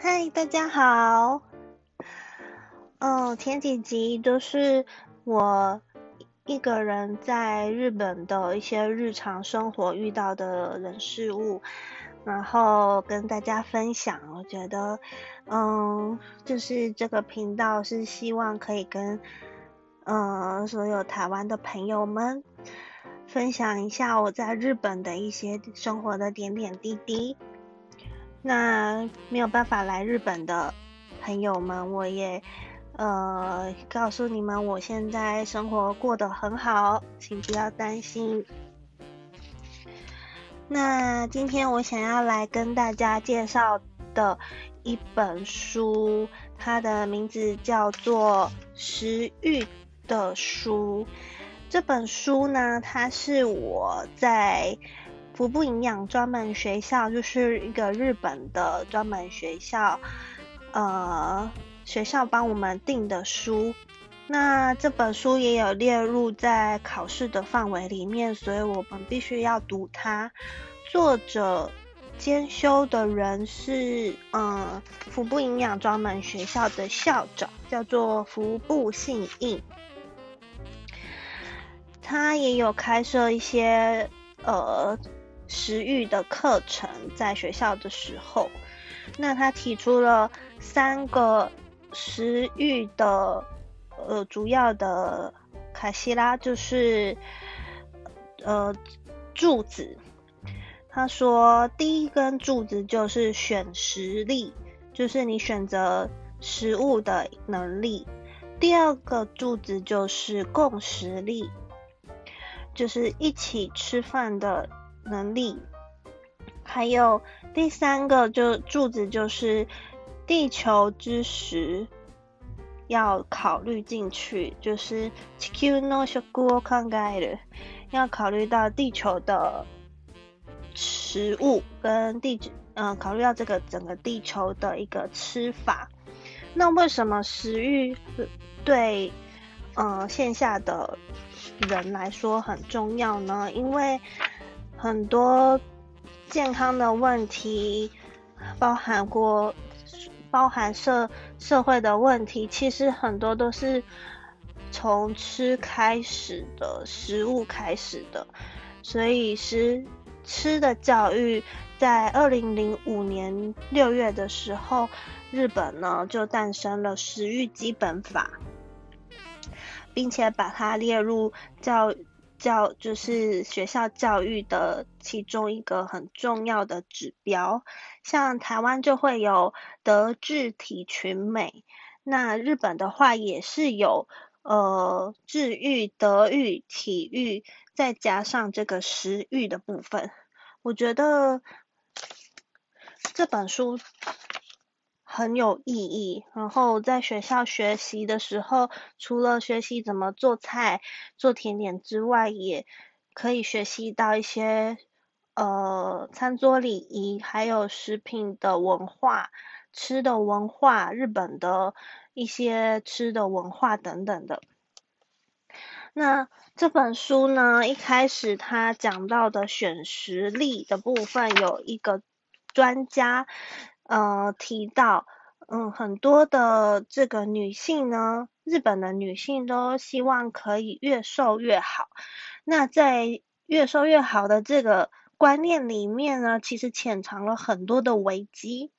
嗨，大家好。嗯，前几集都是我一个人在日本的一些日常生活遇到的人事物，然后跟大家分享。我觉得，嗯，就是这个频道是希望可以跟嗯所有台湾的朋友们分享一下我在日本的一些生活的点点滴滴。那没有办法来日本的朋友们，我也呃告诉你们，我现在生活过得很好，请不要担心。那今天我想要来跟大家介绍的一本书，它的名字叫做《食欲的书》。这本书呢，它是我在。福部营养专门学校就是一个日本的专门学校，呃，学校帮我们订的书。那这本书也有列入在考试的范围里面，所以我们必须要读它。作者兼修的人是，嗯，福部营养专门学校的校长，叫做福部信义。他也有开设一些，呃。食欲的课程在学校的时候，那他提出了三个食欲的呃主要的卡西拉，就是呃柱子。他说第一根柱子就是选食力，就是你选择食物的能力；第二个柱子就是共食力，就是一起吃饭的。能力，还有第三个就柱子就是地球之时要考虑进去，就是地球の食を考える，要考虑到地球的食物跟地嗯考虑到这个整个地球的一个吃法。那为什么食欲对嗯线下的人来说很重要呢？因为 很多健康的问题，包含过包含社社会的问题，其实很多都是从吃开始的食物开始的，所以是吃的教育，在二零零五年六月的时候，日本呢就诞生了食欲基本法，并且把它列入教。教就是学校教育的其中一个很重要的指标，像台湾就会有德智体群美，那日本的话也是有呃智育、德育、体育，再加上这个食育的部分，我觉得这本书。很有意义。然后在学校学习的时候，除了学习怎么做菜、做甜点之外，也可以学习到一些呃餐桌礼仪，还有食品的文化、吃的文化、日本的一些吃的文化等等的。那这本书呢，一开始他讲到的选食力的部分，有一个专家。呃，提到，嗯，很多的这个女性呢，日本的女性都希望可以越瘦越好。那在越瘦越好的这个观念里面呢，其实潜藏了很多的危机。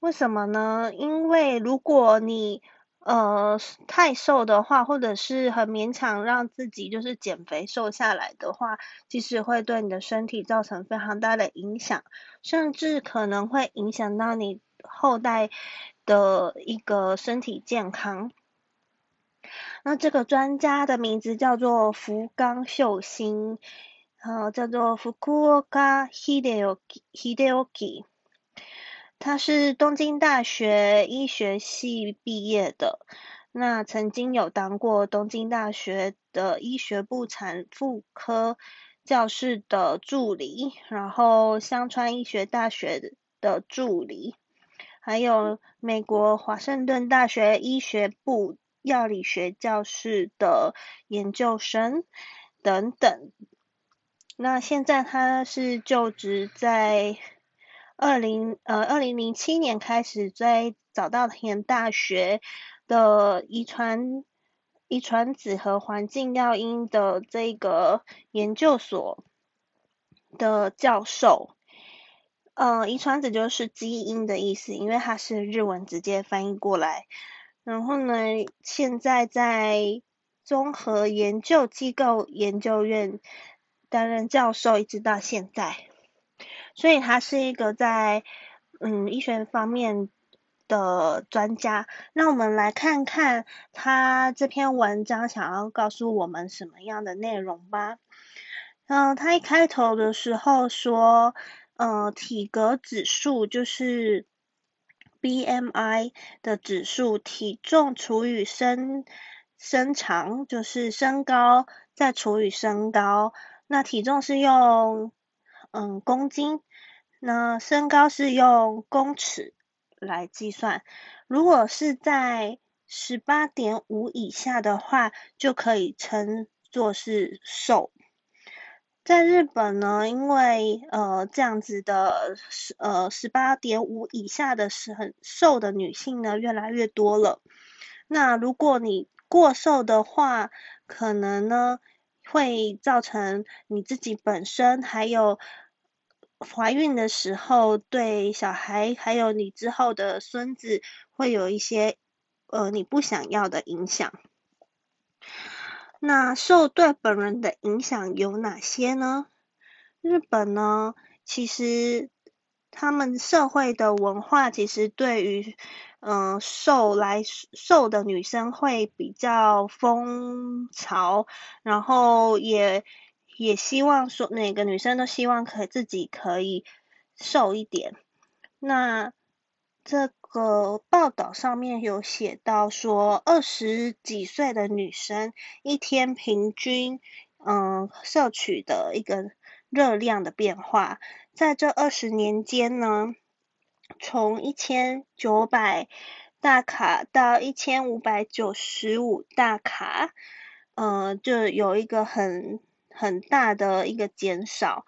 为什么呢？因为如果你呃，太瘦的话，或者是很勉强让自己就是减肥瘦下来的话，其实会对你的身体造成非常大的影响，甚至可能会影响到你后代的一个身体健康。那这个专家的名字叫做福冈秀星，呃，叫做福冈 Hideoki Hideoki。他是东京大学医学系毕业的，那曾经有当过东京大学的医学部产妇科教室的助理，然后香川医学大学的助理，还有美国华盛顿大学医学部药理学教室的研究生等等。那现在他是就职在。二零呃二零零七年开始在早稻田大学的遗传遗传子和环境药因的这个研究所的教授，呃，遗传子就是基因的意思，因为它是日文直接翻译过来。然后呢，现在在综合研究机构研究院担任教授，一直到现在。所以他是一个在嗯医学方面的专家。那我们来看看他这篇文章想要告诉我们什么样的内容吧。嗯，他一开头的时候说，呃，体格指数就是 BMI 的指数，体重除以身身长就是身高，再除以身高。那体重是用嗯公斤。那身高是用公尺来计算，如果是在十八点五以下的话，就可以称作是瘦。在日本呢，因为呃这样子的十呃十八点五以下的是很瘦的女性呢越来越多了。那如果你过瘦的话，可能呢会造成你自己本身还有。怀孕的时候，对小孩还有你之后的孙子，会有一些呃你不想要的影响。那受对本人的影响有哪些呢？日本呢，其实他们社会的文化其实对于嗯瘦来瘦的女生会比较风潮，然后也。也希望说，每个女生都希望可以自己可以瘦一点。那这个报道上面有写到说，二十几岁的女生一天平均嗯摄取的一个热量的变化，在这二十年间呢，从一千九百大卡到一千五百九十五大卡，呃，就有一个很。很大的一个减少，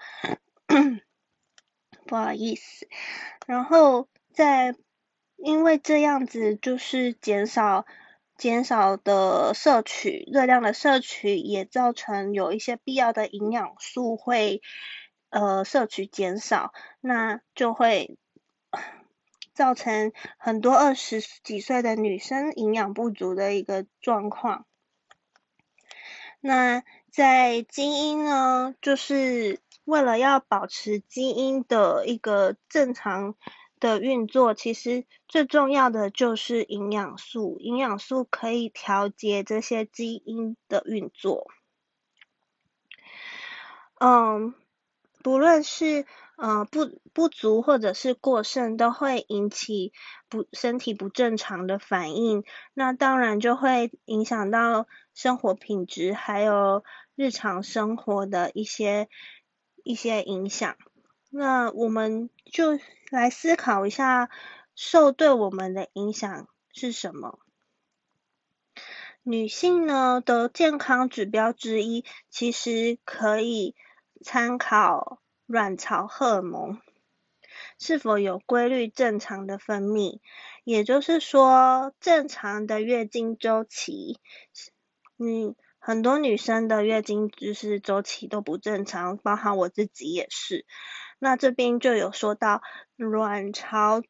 不好意思。然后在因为这样子就是减少减少的摄取热量的摄取，也造成有一些必要的营养素会呃摄取减少，那就会造成很多二十几岁的女生营养不足的一个状况。那在基因呢，就是为了要保持基因的一个正常的运作，其实最重要的就是营养素。营养素可以调节这些基因的运作。嗯，不论是呃不不足或者是过剩，都会引起不身体不正常的反应。那当然就会影响到生活品质，还有日常生活的一些一些影响。那我们就来思考一下，瘦对我们的影响是什么？女性呢的健康指标之一，其实可以参考。卵巢荷尔蒙是否有规律正常的分泌？也就是说，正常的月经周期，嗯，很多女生的月经就是周期都不正常，包含我自己也是。那这边就有说到卵巢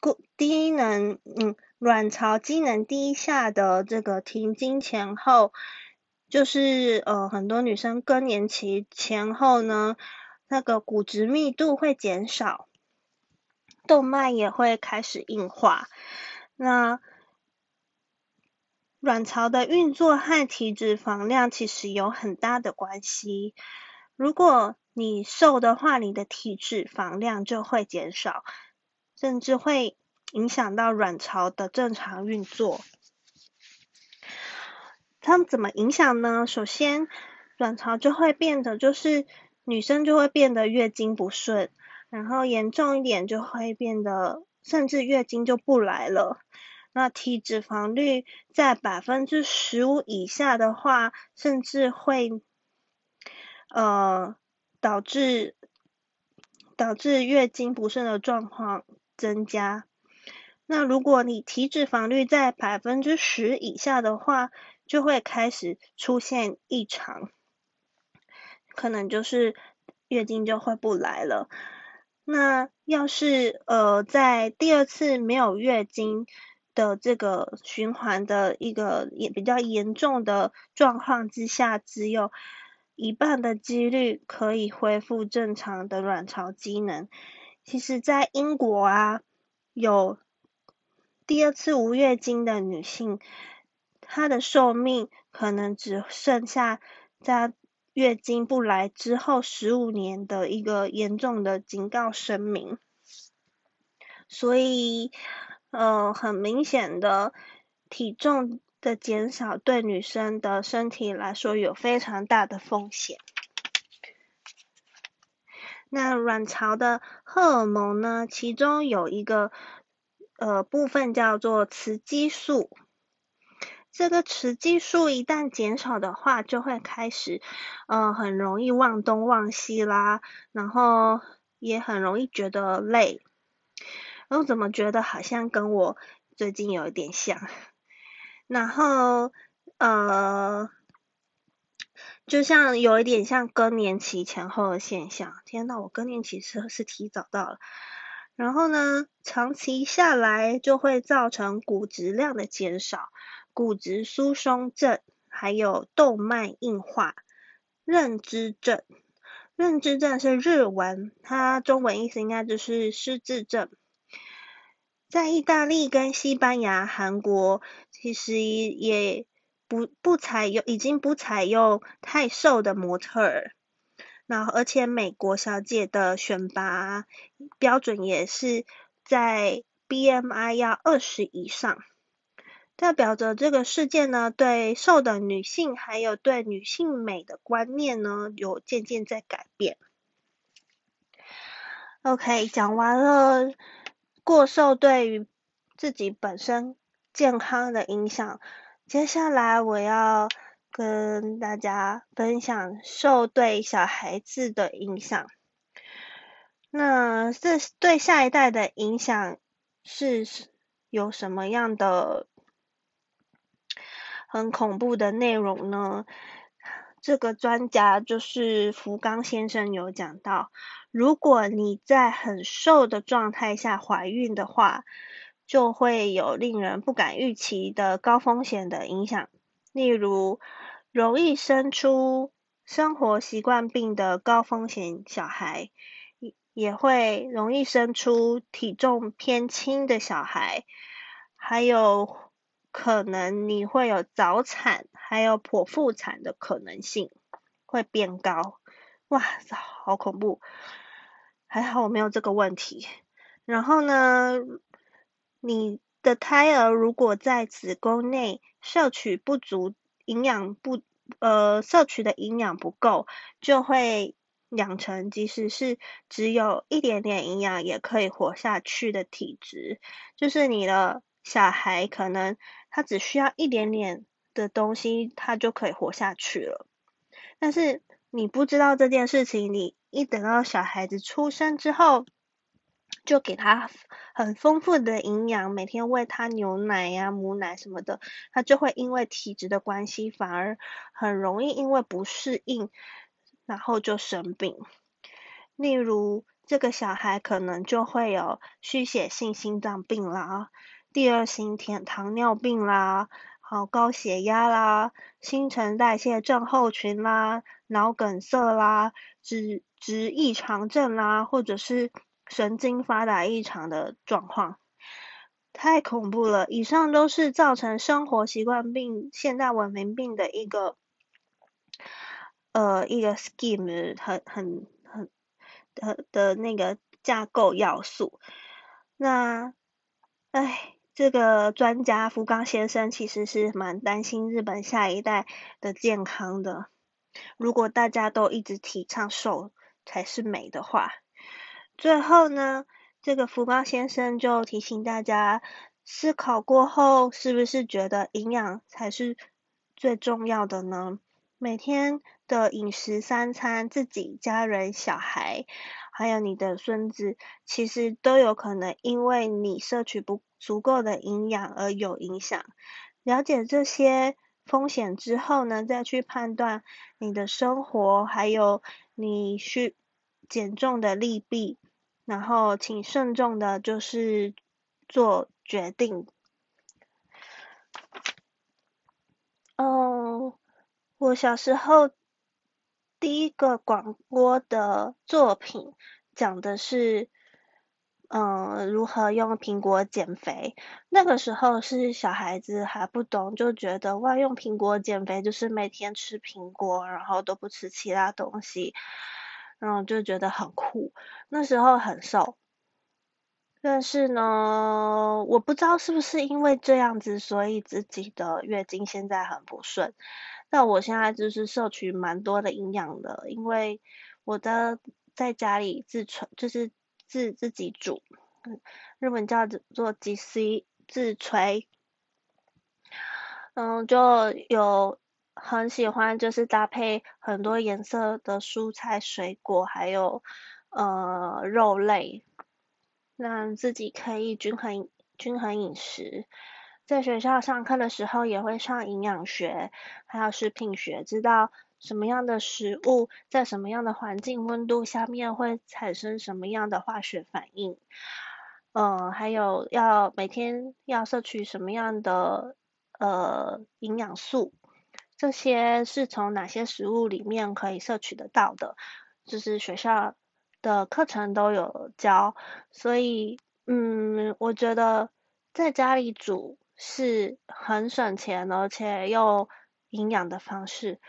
过低能，嗯，卵巢机能低下的这个停经前后，就是呃，很多女生更年期前后呢。那个骨质密度会减少，动脉也会开始硬化。那卵巢的运作和体脂肪量其实有很大的关系。如果你瘦的话，你的体脂肪量就会减少，甚至会影响到卵巢的正常运作。它们怎么影响呢？首先，卵巢就会变得就是。女生就会变得月经不顺，然后严重一点就会变得甚至月经就不来了。那体脂肪率在百分之十五以下的话，甚至会呃导致导致月经不顺的状况增加。那如果你体脂肪率在百分之十以下的话，就会开始出现异常，可能就是月经就会不来了。那要是呃在第二次没有月经的这个循环的一个也比较严重的状况之下，只有一半的几率可以恢复正常的卵巢机能。其实，在英国啊，有第二次无月经的女性，她的寿命可能只剩下在。月经不来之后十五年的一个严重的警告声明，所以呃很明显的体重的减少对女生的身体来说有非常大的风险。那卵巢的荷尔蒙呢，其中有一个呃部分叫做雌激素。这个雌激素一旦减少的话，就会开始，呃，很容易忘东忘西啦，然后也很容易觉得累。我怎么觉得好像跟我最近有一点像？然后，呃，就像有一点像更年期前后的现象。天呐，我更年期是是提早到了。然后呢，长期下来就会造成骨质量的减少。骨质疏松症，还有动脉硬化、认知症。认知症是日文，它中文意思应该就是失智症。在意大利、跟西班牙、韩国，其实也不不采用，已经不采用太瘦的模特儿。那而且美国小姐的选拔标准也是在 BMI 要二十以上。代表着这个事件呢，对瘦的女性还有对女性美的观念呢，有渐渐在改变。OK，讲完了过瘦对于自己本身健康的影响，接下来我要跟大家分享瘦对小孩子的影响。那这对下一代的影响是有什么样的？很恐怖的内容呢？这个专家就是福冈先生有讲到，如果你在很瘦的状态下怀孕的话，就会有令人不敢预期的高风险的影响，例如容易生出生活习惯病的高风险小孩，也会容易生出体重偏轻的小孩，还有。可能你会有早产，还有剖腹产的可能性会变高。哇塞，好恐怖！还好我没有这个问题。然后呢，你的胎儿如果在子宫内摄取不足，营养不呃摄取的营养不够，就会养成即使是只有一点点营养也可以活下去的体质，就是你的小孩可能。他只需要一点点的东西，他就可以活下去了。但是你不知道这件事情，你一等到小孩子出生之后，就给他很丰富的营养，每天喂他牛奶呀、母奶什么的，他就会因为体质的关系，反而很容易因为不适应，然后就生病。例如，这个小孩可能就会有虚血性心脏病啦。第二型甜糖尿病啦，好高血压啦，新陈代谢症候群啦，脑梗塞啦，脂质异常症啦，或者是神经发达异常的状况，太恐怖了。以上都是造成生活习惯病、现代文明病的一个呃一个 scheme，很很很的的那个架构要素。那，唉。这个专家福冈先生其实是蛮担心日本下一代的健康的。如果大家都一直提倡瘦才是美的话，最后呢，这个福冈先生就提醒大家，思考过后是不是觉得营养才是最重要的呢？每天的饮食三餐，自己、家人、小孩，还有你的孙子，其实都有可能因为你摄取不足够的营养而有影响。了解这些风险之后呢，再去判断你的生活还有你需减重的利弊，然后请慎重的，就是做决定。嗯，我小时候第一个广播的作品讲的是，嗯，如何用苹果减肥。那个时候是小孩子还不懂，就觉得外，用苹果减肥就是每天吃苹果，然后都不吃其他东西，然后就觉得很酷。那时候很瘦。但是呢，我不知道是不是因为这样子，所以自己的月经现在很不顺。那我现在就是摄取蛮多的营养的，因为我的在家里自炊，就是自自己煮，日本叫做自 C 自炊。嗯，就有很喜欢，就是搭配很多颜色的蔬菜、水果，还有呃肉类。让自己可以均衡均衡饮食，在学校上课的时候也会上营养学，还有食品学，知道什么样的食物在什么样的环境温度下面会产生什么样的化学反应，嗯，还有要每天要摄取什么样的呃营养素，这些是从哪些食物里面可以摄取得到的，就是学校。的课程都有教，所以嗯，我觉得在家里煮是很省钱而且又营养的方式。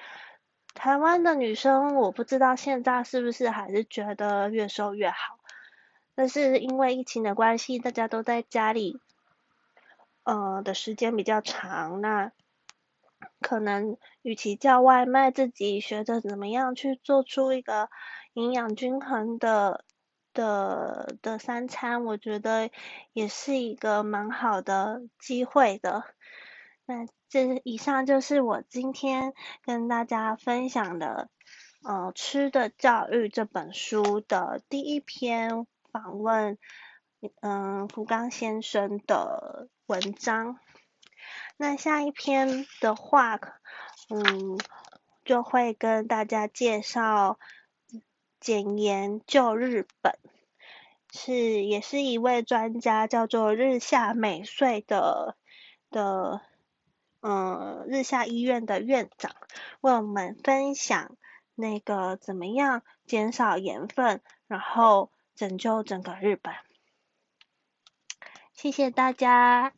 台湾的女生我不知道现在是不是还是觉得越瘦越好，但是因为疫情的关系，大家都在家里，呃的时间比较长，那可能与其叫外卖，自己学着怎么样去做出一个。营养均衡的的的三餐，我觉得也是一个蛮好的机会的。那这以上就是我今天跟大家分享的，呃，《吃的教育》这本书的第一篇访问，嗯，福冈先生的文章。那下一篇的话，嗯，就会跟大家介绍。简言救日本是也是一位专家，叫做日下美穗的的嗯日下医院的院长，为我们分享那个怎么样减少盐分，然后拯救整个日本。谢谢大家。